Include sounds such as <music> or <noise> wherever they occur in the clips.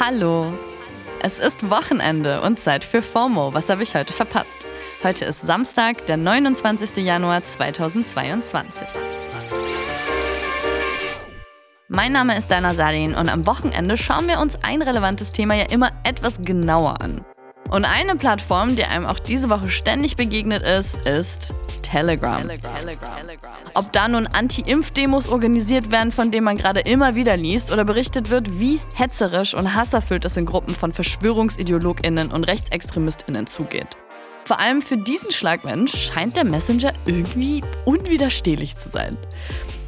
Hallo. Es ist Wochenende und Zeit für FOMO. Was habe ich heute verpasst? Heute ist Samstag, der 29. Januar 2022. Mein Name ist Dana Salin und am Wochenende schauen wir uns ein relevantes Thema ja immer etwas genauer an. Und eine Plattform, die einem auch diese Woche ständig begegnet ist, ist Telegram. Ob da nun Anti-Impf-Demos organisiert werden, von denen man gerade immer wieder liest, oder berichtet wird, wie hetzerisch und hasserfüllt es in Gruppen von VerschwörungsideologInnen und RechtsextremistInnen zugeht. Vor allem für diesen Schlagmensch scheint der Messenger irgendwie unwiderstehlich zu sein.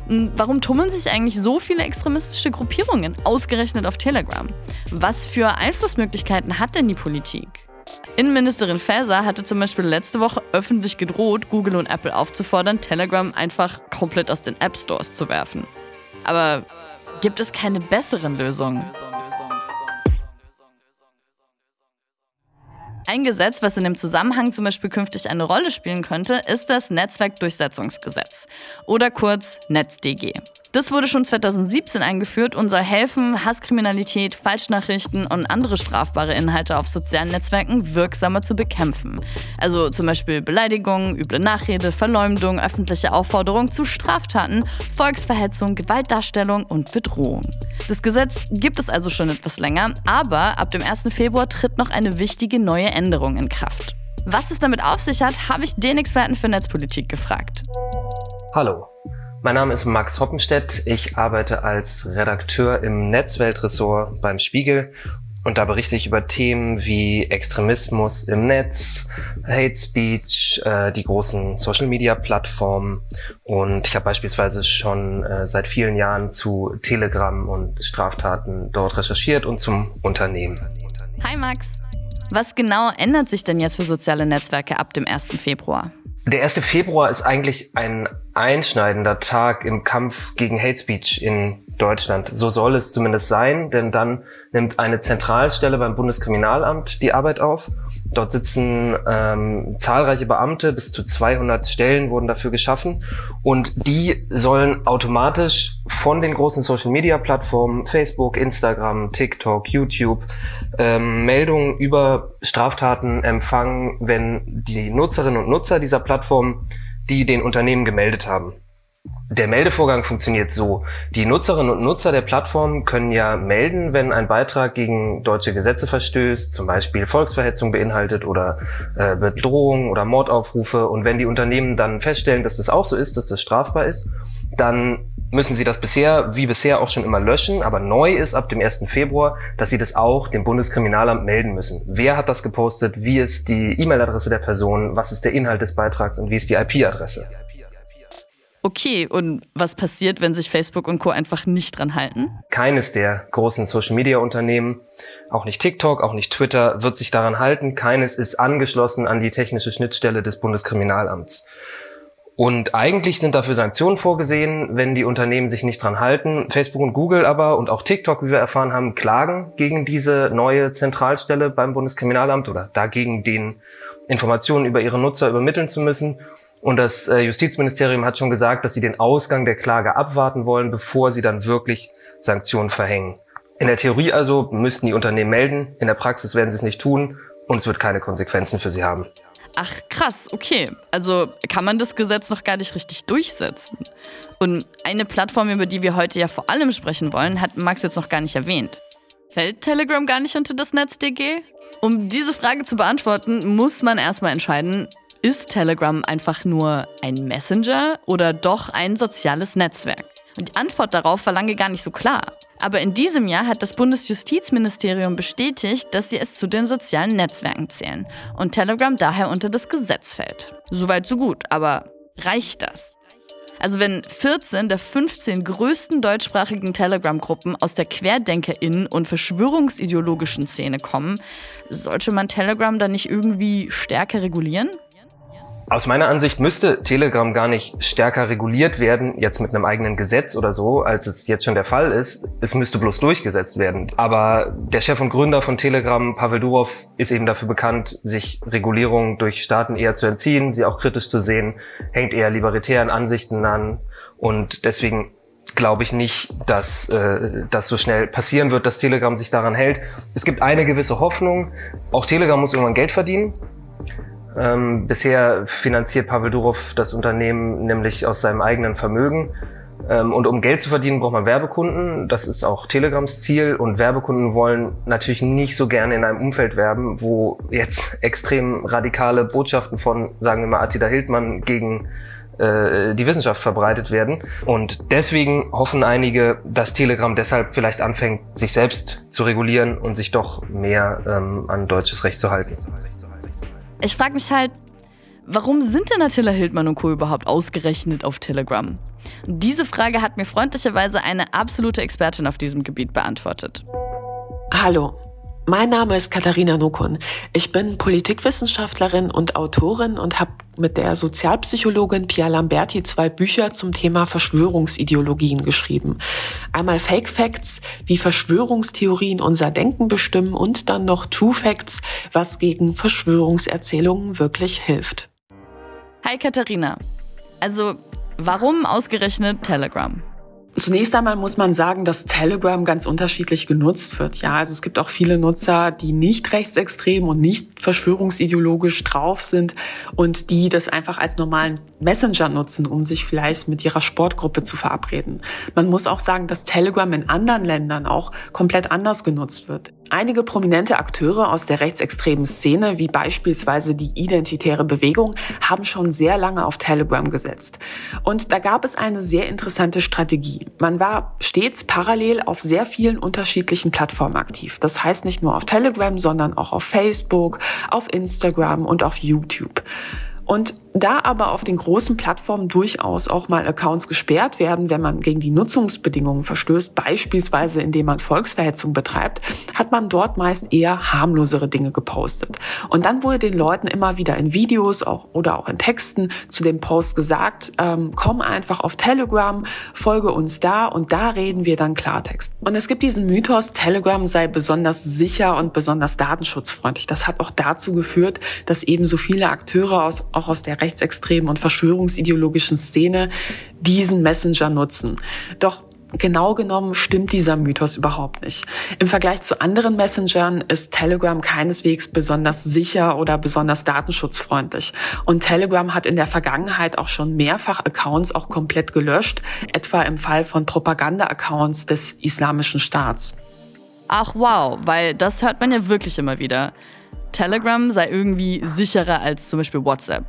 Hm, warum tummeln sich eigentlich so viele extremistische Gruppierungen ausgerechnet auf Telegram? Was für Einflussmöglichkeiten hat denn die Politik? Innenministerin Faeser hatte zum Beispiel letzte Woche öffentlich gedroht, Google und Apple aufzufordern, Telegram einfach komplett aus den App Stores zu werfen. Aber gibt es keine besseren Lösungen? Ein Gesetz, was in dem Zusammenhang zum Beispiel künftig eine Rolle spielen könnte, ist das Netzwerkdurchsetzungsgesetz oder kurz NetzDG. Das wurde schon 2017 eingeführt und soll helfen, Hasskriminalität, Falschnachrichten und andere strafbare Inhalte auf sozialen Netzwerken wirksamer zu bekämpfen. Also zum Beispiel Beleidigungen, üble Nachrede, Verleumdung, öffentliche Aufforderung zu Straftaten, Volksverhetzung, Gewaltdarstellung und Bedrohung. Das Gesetz gibt es also schon etwas länger, aber ab dem 1. Februar tritt noch eine wichtige neue Änderung in Kraft. Was es damit auf sich hat, habe ich den Experten für Netzpolitik gefragt. Hallo. Mein Name ist Max Hoppenstedt. Ich arbeite als Redakteur im Netzweltressort beim Spiegel und da berichte ich über Themen wie Extremismus im Netz, Hate Speech, äh, die großen Social-Media-Plattformen. Und ich habe beispielsweise schon äh, seit vielen Jahren zu Telegram und Straftaten dort recherchiert und zum Unternehmen. Hi Max. Was genau ändert sich denn jetzt für soziale Netzwerke ab dem 1. Februar? Der 1. Februar ist eigentlich ein einschneidender Tag im Kampf gegen Hate Speech in Deutschland. So soll es zumindest sein, denn dann nimmt eine Zentralstelle beim Bundeskriminalamt die Arbeit auf. Dort sitzen ähm, zahlreiche Beamte, bis zu 200 Stellen wurden dafür geschaffen und die sollen automatisch von den großen Social-Media-Plattformen Facebook, Instagram, TikTok, YouTube ähm, Meldungen über Straftaten empfangen, wenn die Nutzerinnen und Nutzer dieser Plattform die den Unternehmen gemeldet haben. Der Meldevorgang funktioniert so. Die Nutzerinnen und Nutzer der Plattform können ja melden, wenn ein Beitrag gegen deutsche Gesetze verstößt, zum Beispiel Volksverhetzung beinhaltet oder äh, Bedrohung oder Mordaufrufe. Und wenn die Unternehmen dann feststellen, dass das auch so ist, dass das strafbar ist, dann müssen sie das bisher, wie bisher auch schon immer löschen. Aber neu ist ab dem 1. Februar, dass sie das auch dem Bundeskriminalamt melden müssen. Wer hat das gepostet? Wie ist die E-Mail-Adresse der Person? Was ist der Inhalt des Beitrags? Und wie ist die IP-Adresse? Okay, und was passiert, wenn sich Facebook und Co. einfach nicht dran halten? Keines der großen Social-Media-Unternehmen, auch nicht TikTok, auch nicht Twitter, wird sich daran halten. Keines ist angeschlossen an die technische Schnittstelle des Bundeskriminalamts. Und eigentlich sind dafür Sanktionen vorgesehen, wenn die Unternehmen sich nicht dran halten. Facebook und Google aber und auch TikTok, wie wir erfahren haben, klagen gegen diese neue Zentralstelle beim Bundeskriminalamt oder dagegen, den Informationen über ihre Nutzer übermitteln zu müssen. Und das äh, Justizministerium hat schon gesagt, dass sie den Ausgang der Klage abwarten wollen, bevor sie dann wirklich Sanktionen verhängen. In der Theorie also müssten die Unternehmen melden, in der Praxis werden sie es nicht tun und es wird keine Konsequenzen für sie haben. Ach krass, okay. Also kann man das Gesetz noch gar nicht richtig durchsetzen. Und eine Plattform, über die wir heute ja vor allem sprechen wollen, hat Max jetzt noch gar nicht erwähnt. Fällt Telegram gar nicht unter das NetzDG? Um diese Frage zu beantworten, muss man erstmal entscheiden, ist Telegram einfach nur ein Messenger oder doch ein soziales Netzwerk? Und die Antwort darauf war lange gar nicht so klar. Aber in diesem Jahr hat das Bundesjustizministerium bestätigt, dass sie es zu den sozialen Netzwerken zählen und Telegram daher unter das Gesetz fällt. Soweit so gut, aber reicht das? Also wenn 14 der 15 größten deutschsprachigen Telegram-Gruppen aus der QuerdenkerInnen und verschwörungsideologischen Szene kommen, sollte man Telegram dann nicht irgendwie stärker regulieren? Aus meiner Ansicht müsste Telegram gar nicht stärker reguliert werden, jetzt mit einem eigenen Gesetz oder so, als es jetzt schon der Fall ist. Es müsste bloß durchgesetzt werden. Aber der Chef und Gründer von Telegram, Pavel Durov, ist eben dafür bekannt, sich Regulierung durch Staaten eher zu entziehen, sie auch kritisch zu sehen, hängt eher libertären Ansichten an. Und deswegen glaube ich nicht, dass äh, das so schnell passieren wird, dass Telegram sich daran hält. Es gibt eine gewisse Hoffnung. Auch Telegram muss irgendwann Geld verdienen. Ähm, bisher finanziert Pavel Durov das Unternehmen nämlich aus seinem eigenen Vermögen. Ähm, und um Geld zu verdienen, braucht man Werbekunden. Das ist auch Telegrams Ziel. Und Werbekunden wollen natürlich nicht so gerne in einem Umfeld werben, wo jetzt <laughs> extrem radikale Botschaften von, sagen wir mal, Attila Hildmann gegen äh, die Wissenschaft verbreitet werden. Und deswegen hoffen einige, dass Telegram deshalb vielleicht anfängt, sich selbst zu regulieren und sich doch mehr ähm, an deutsches Recht zu halten. Ich frage mich halt, warum sind denn Attila Hildmann und Co. überhaupt ausgerechnet auf Telegram? Diese Frage hat mir freundlicherweise eine absolute Expertin auf diesem Gebiet beantwortet. Hallo, mein Name ist Katharina Nukun. Ich bin Politikwissenschaftlerin und Autorin und habe mit der Sozialpsychologin Pia Lamberti zwei Bücher zum Thema Verschwörungsideologien geschrieben. Einmal Fake Facts, wie Verschwörungstheorien unser Denken bestimmen und dann noch True Facts, was gegen Verschwörungserzählungen wirklich hilft. Hi Katharina. Also, warum ausgerechnet Telegram? Zunächst einmal muss man sagen, dass Telegram ganz unterschiedlich genutzt wird. Ja, also es gibt auch viele Nutzer, die nicht rechtsextrem und nicht verschwörungsideologisch drauf sind und die das einfach als normalen Messenger nutzen, um sich vielleicht mit ihrer Sportgruppe zu verabreden. Man muss auch sagen, dass Telegram in anderen Ländern auch komplett anders genutzt wird. Einige prominente Akteure aus der rechtsextremen Szene, wie beispielsweise die Identitäre Bewegung, haben schon sehr lange auf Telegram gesetzt. Und da gab es eine sehr interessante Strategie. Man war stets parallel auf sehr vielen unterschiedlichen Plattformen aktiv. Das heißt nicht nur auf Telegram, sondern auch auf Facebook, auf Instagram und auf YouTube. Und da aber auf den großen Plattformen durchaus auch mal Accounts gesperrt werden, wenn man gegen die Nutzungsbedingungen verstößt, beispielsweise indem man Volksverhetzung betreibt, hat man dort meist eher harmlosere Dinge gepostet. Und dann wurde den Leuten immer wieder in Videos auch, oder auch in Texten zu dem Post gesagt, ähm, komm einfach auf Telegram, folge uns da und da reden wir dann Klartext. Und es gibt diesen Mythos, Telegram sei besonders sicher und besonders datenschutzfreundlich. Das hat auch dazu geführt, dass eben so viele Akteure aus, auch aus der rechtsextremen und verschwörungsideologischen Szene diesen Messenger nutzen. Doch Genau genommen stimmt dieser Mythos überhaupt nicht. Im Vergleich zu anderen Messengern ist Telegram keineswegs besonders sicher oder besonders datenschutzfreundlich. Und Telegram hat in der Vergangenheit auch schon mehrfach Accounts auch komplett gelöscht, etwa im Fall von Propaganda-Accounts des Islamischen Staats. Ach wow, weil das hört man ja wirklich immer wieder. Telegram sei irgendwie sicherer als zum Beispiel WhatsApp.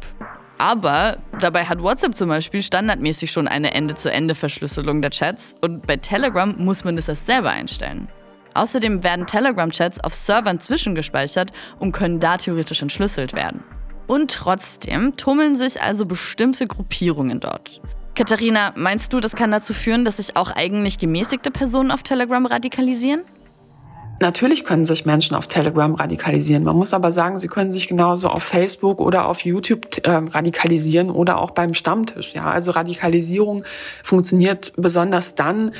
Aber dabei hat WhatsApp zum Beispiel standardmäßig schon eine Ende-zu-Ende-Verschlüsselung der Chats und bei Telegram muss man das erst selber einstellen. Außerdem werden Telegram-Chats auf Servern zwischengespeichert und können da theoretisch entschlüsselt werden. Und trotzdem tummeln sich also bestimmte Gruppierungen dort. Katharina, meinst du, das kann dazu führen, dass sich auch eigentlich gemäßigte Personen auf Telegram radikalisieren? Natürlich können sich Menschen auf Telegram radikalisieren. Man muss aber sagen, sie können sich genauso auf Facebook oder auf YouTube äh, radikalisieren oder auch beim Stammtisch. Ja, also Radikalisierung funktioniert besonders dann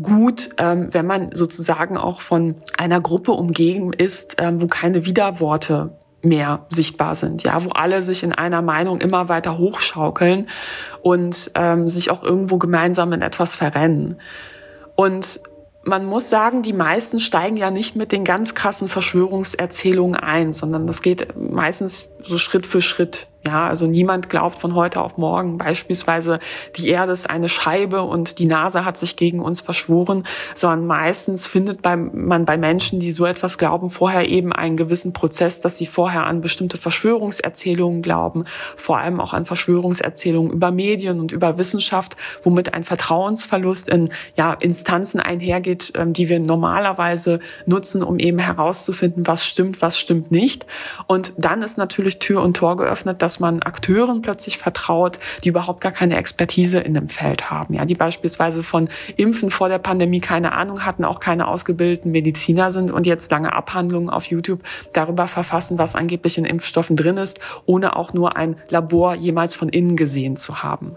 gut, ähm, wenn man sozusagen auch von einer Gruppe umgeben ist, ähm, wo keine Widerworte mehr sichtbar sind, ja, wo alle sich in einer Meinung immer weiter hochschaukeln und ähm, sich auch irgendwo gemeinsam in etwas verrennen. Und man muss sagen, die meisten steigen ja nicht mit den ganz krassen Verschwörungserzählungen ein, sondern das geht meistens so Schritt für Schritt. Ja, also niemand glaubt von heute auf morgen beispielsweise, die Erde ist eine Scheibe und die NASA hat sich gegen uns verschworen, sondern meistens findet man bei Menschen, die so etwas glauben, vorher eben einen gewissen Prozess, dass sie vorher an bestimmte Verschwörungserzählungen glauben, vor allem auch an Verschwörungserzählungen über Medien und über Wissenschaft, womit ein Vertrauensverlust in ja, Instanzen einhergeht, ähm, die wir normalerweise nutzen, um eben herauszufinden, was stimmt, was stimmt nicht. Und dann ist natürlich Tür und Tor geöffnet, dass dass man Akteuren plötzlich vertraut, die überhaupt gar keine Expertise in dem Feld haben, ja, die beispielsweise von Impfen vor der Pandemie keine Ahnung hatten, auch keine ausgebildeten Mediziner sind und jetzt lange Abhandlungen auf YouTube darüber verfassen, was angeblich in Impfstoffen drin ist, ohne auch nur ein Labor jemals von innen gesehen zu haben.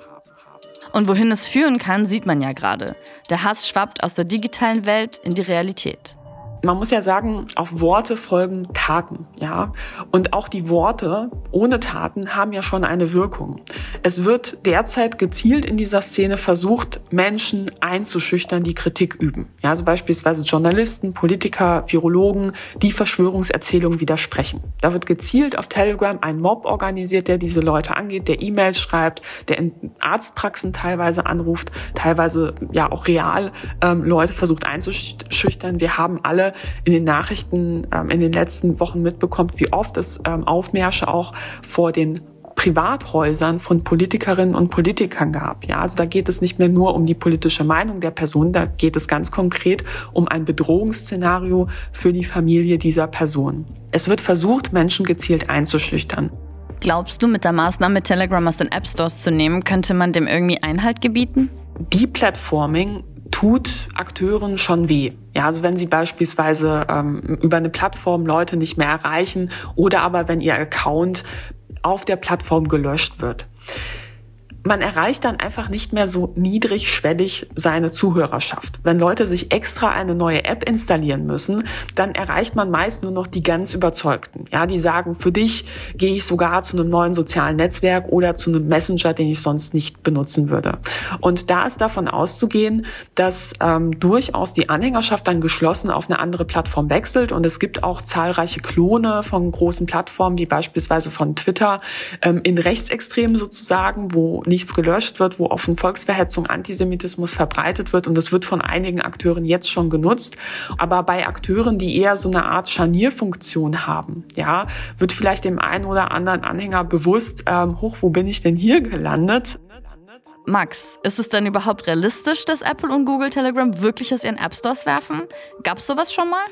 Und wohin es führen kann, sieht man ja gerade. Der Hass schwappt aus der digitalen Welt in die Realität. Man muss ja sagen, auf Worte folgen Taten, ja. Und auch die Worte ohne Taten haben ja schon eine Wirkung. Es wird derzeit gezielt in dieser Szene versucht, Menschen einzuschüchtern, die Kritik üben. Ja, also beispielsweise Journalisten, Politiker, Virologen, die Verschwörungserzählungen widersprechen. Da wird gezielt auf Telegram ein Mob organisiert, der diese Leute angeht, der E-Mails schreibt, der in Arztpraxen teilweise anruft, teilweise ja auch real ähm, Leute versucht einzuschüchtern. Wir haben alle in den Nachrichten ähm, in den letzten Wochen mitbekommen, wie oft es ähm, Aufmärsche auch vor den Privathäusern von Politikerinnen und Politikern gab. Ja, also da geht es nicht mehr nur um die politische Meinung der Person, da geht es ganz konkret um ein Bedrohungsszenario für die Familie dieser Person. Es wird versucht, Menschen gezielt einzuschüchtern. Glaubst du, mit der Maßnahme Telegram aus den App Stores zu nehmen, könnte man dem irgendwie Einhalt gebieten? Deplatforming tut Akteuren schon weh. Ja, also wenn sie beispielsweise ähm, über eine Plattform Leute nicht mehr erreichen oder aber wenn ihr Account auf der Plattform gelöscht wird man erreicht dann einfach nicht mehr so niedrigschwellig seine Zuhörerschaft. Wenn Leute sich extra eine neue App installieren müssen, dann erreicht man meist nur noch die ganz Überzeugten. Ja, die sagen, für dich gehe ich sogar zu einem neuen sozialen Netzwerk oder zu einem Messenger, den ich sonst nicht benutzen würde. Und da ist davon auszugehen, dass ähm, durchaus die Anhängerschaft dann geschlossen auf eine andere Plattform wechselt. Und es gibt auch zahlreiche Klone von großen Plattformen, wie beispielsweise von Twitter, ähm, in Rechtsextremen sozusagen, wo nicht nichts gelöscht wird, wo offen Volksverhetzung, Antisemitismus verbreitet wird. Und das wird von einigen Akteuren jetzt schon genutzt. Aber bei Akteuren, die eher so eine Art Scharnierfunktion haben, ja, wird vielleicht dem einen oder anderen Anhänger bewusst, ähm, hoch, wo bin ich denn hier gelandet? Max, ist es denn überhaupt realistisch, dass Apple und Google Telegram wirklich aus ihren App Stores werfen? Gab es sowas schon mal?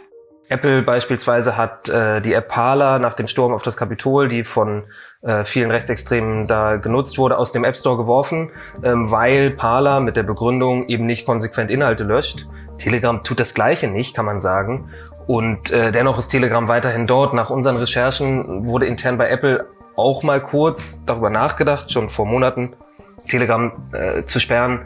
Apple beispielsweise hat äh, die App Parler nach dem Sturm auf das Kapitol, die von äh, vielen Rechtsextremen da genutzt wurde, aus dem App Store geworfen, ähm, weil Parler mit der Begründung eben nicht konsequent Inhalte löscht. Telegram tut das Gleiche nicht, kann man sagen. Und äh, dennoch ist Telegram weiterhin dort. Nach unseren Recherchen wurde intern bei Apple auch mal kurz darüber nachgedacht, schon vor Monaten, Telegram äh, zu sperren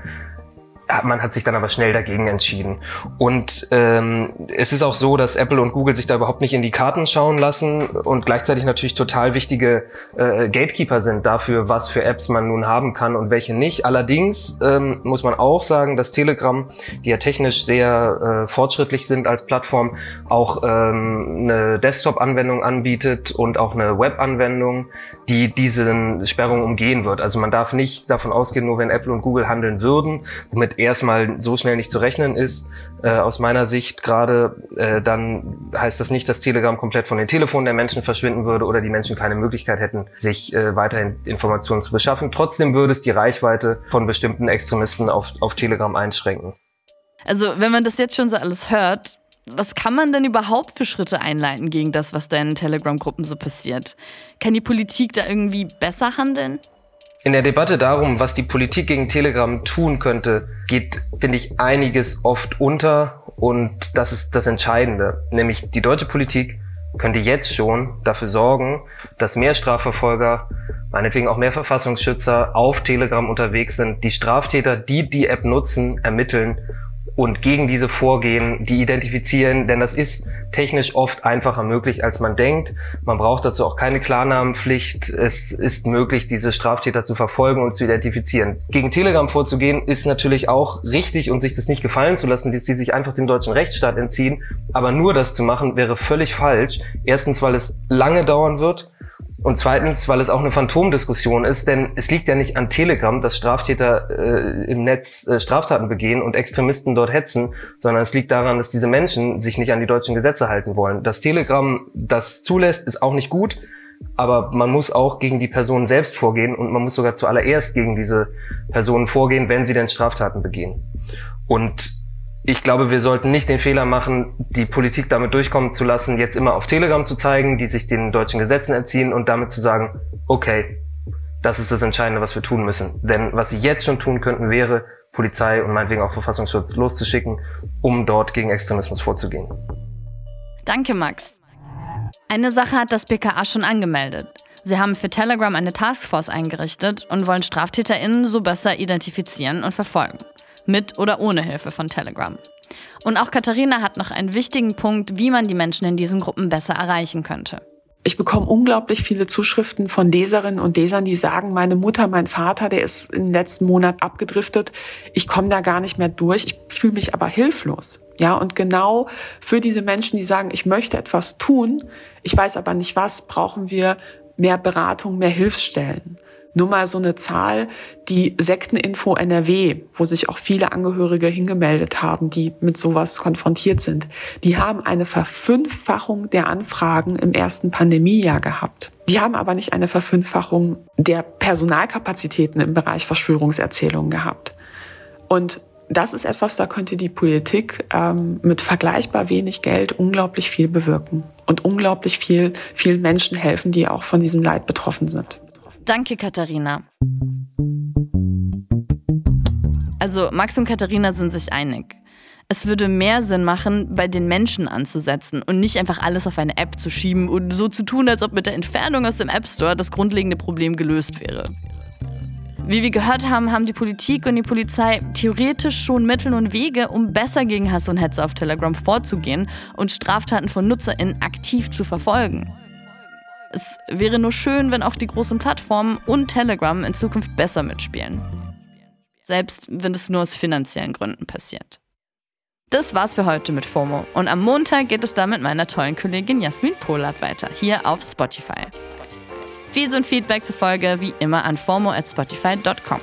man hat sich dann aber schnell dagegen entschieden. Und ähm, es ist auch so, dass Apple und Google sich da überhaupt nicht in die Karten schauen lassen und gleichzeitig natürlich total wichtige äh, Gatekeeper sind dafür, was für Apps man nun haben kann und welche nicht. Allerdings ähm, muss man auch sagen, dass Telegram, die ja technisch sehr äh, fortschrittlich sind als Plattform, auch ähm, eine Desktop-Anwendung anbietet und auch eine Web-Anwendung, die diese Sperrung umgehen wird. Also man darf nicht davon ausgehen, nur wenn Apple und Google handeln würden, mit erstmal so schnell nicht zu rechnen ist, äh, aus meiner Sicht gerade, äh, dann heißt das nicht, dass Telegram komplett von den Telefonen der Menschen verschwinden würde oder die Menschen keine Möglichkeit hätten, sich äh, weiterhin Informationen zu beschaffen. Trotzdem würde es die Reichweite von bestimmten Extremisten auf, auf Telegram einschränken. Also wenn man das jetzt schon so alles hört, was kann man denn überhaupt für Schritte einleiten gegen das, was da in Telegram-Gruppen so passiert? Kann die Politik da irgendwie besser handeln? In der Debatte darum, was die Politik gegen Telegram tun könnte, geht, finde ich, einiges oft unter und das ist das Entscheidende. Nämlich die deutsche Politik könnte jetzt schon dafür sorgen, dass mehr Strafverfolger, meinetwegen auch mehr Verfassungsschützer auf Telegram unterwegs sind, die Straftäter, die die App nutzen, ermitteln und gegen diese vorgehen, die identifizieren, denn das ist technisch oft einfacher möglich, als man denkt. Man braucht dazu auch keine Klarnamenpflicht. Es ist möglich, diese Straftäter zu verfolgen und zu identifizieren. Gegen Telegram vorzugehen ist natürlich auch richtig und sich das nicht gefallen zu lassen, dass sie sich einfach dem deutschen Rechtsstaat entziehen. Aber nur das zu machen wäre völlig falsch. Erstens, weil es lange dauern wird und zweitens, weil es auch eine Phantomdiskussion ist, denn es liegt ja nicht an Telegram, dass Straftäter äh, im Netz äh, Straftaten begehen und Extremisten dort hetzen, sondern es liegt daran, dass diese Menschen sich nicht an die deutschen Gesetze halten wollen. Dass Telegram das zulässt, ist auch nicht gut, aber man muss auch gegen die Personen selbst vorgehen und man muss sogar zuallererst gegen diese Personen vorgehen, wenn sie denn Straftaten begehen. Und ich glaube, wir sollten nicht den Fehler machen, die Politik damit durchkommen zu lassen, jetzt immer auf Telegram zu zeigen, die sich den deutschen Gesetzen entziehen und damit zu sagen, okay, das ist das Entscheidende, was wir tun müssen. Denn was sie jetzt schon tun könnten, wäre, Polizei und meinetwegen auch Verfassungsschutz loszuschicken, um dort gegen Extremismus vorzugehen. Danke, Max. Eine Sache hat das BKA schon angemeldet. Sie haben für Telegram eine Taskforce eingerichtet und wollen StraftäterInnen so besser identifizieren und verfolgen mit oder ohne Hilfe von Telegram. Und auch Katharina hat noch einen wichtigen Punkt, wie man die Menschen in diesen Gruppen besser erreichen könnte. Ich bekomme unglaublich viele Zuschriften von Leserinnen und Lesern, die sagen, meine Mutter, mein Vater, der ist im letzten Monat abgedriftet. Ich komme da gar nicht mehr durch. Ich fühle mich aber hilflos. Ja, und genau für diese Menschen, die sagen, ich möchte etwas tun, ich weiß aber nicht was, brauchen wir mehr Beratung, mehr Hilfsstellen. Nur mal so eine Zahl, die Sekteninfo NRW, wo sich auch viele Angehörige hingemeldet haben, die mit sowas konfrontiert sind, die haben eine Verfünffachung der Anfragen im ersten Pandemiejahr gehabt. Die haben aber nicht eine Verfünffachung der Personalkapazitäten im Bereich Verschwörungserzählungen gehabt. Und das ist etwas, da könnte die Politik ähm, mit vergleichbar wenig Geld unglaublich viel bewirken und unglaublich viel vielen Menschen helfen, die auch von diesem Leid betroffen sind. Danke, Katharina. Also Max und Katharina sind sich einig. Es würde mehr Sinn machen, bei den Menschen anzusetzen und nicht einfach alles auf eine App zu schieben und so zu tun, als ob mit der Entfernung aus dem App Store das grundlegende Problem gelöst wäre. Wie wir gehört haben, haben die Politik und die Polizei theoretisch schon Mittel und Wege, um besser gegen Hass und Hetze auf Telegram vorzugehen und Straftaten von NutzerInnen aktiv zu verfolgen. Es wäre nur schön, wenn auch die großen Plattformen und Telegram in Zukunft besser mitspielen. Selbst wenn es nur aus finanziellen Gründen passiert. Das war's für heute mit FOMO. Und am Montag geht es dann mit meiner tollen Kollegin Jasmin Polat weiter, hier auf Spotify. Feeds und Feedback zur Folge wie immer an FOMO at spotify.com.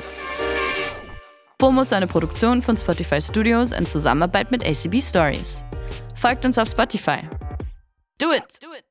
FOMO ist eine Produktion von Spotify Studios in Zusammenarbeit mit ACB Stories. Folgt uns auf Spotify. Do it! Do it.